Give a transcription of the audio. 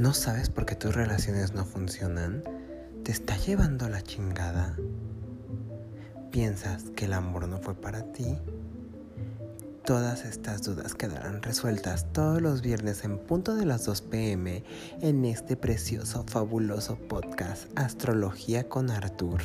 ¿No sabes por qué tus relaciones no funcionan? ¿Te está llevando la chingada? ¿Piensas que el amor no fue para ti? Todas estas dudas quedarán resueltas todos los viernes en punto de las 2 pm en este precioso, fabuloso podcast Astrología con Arthur.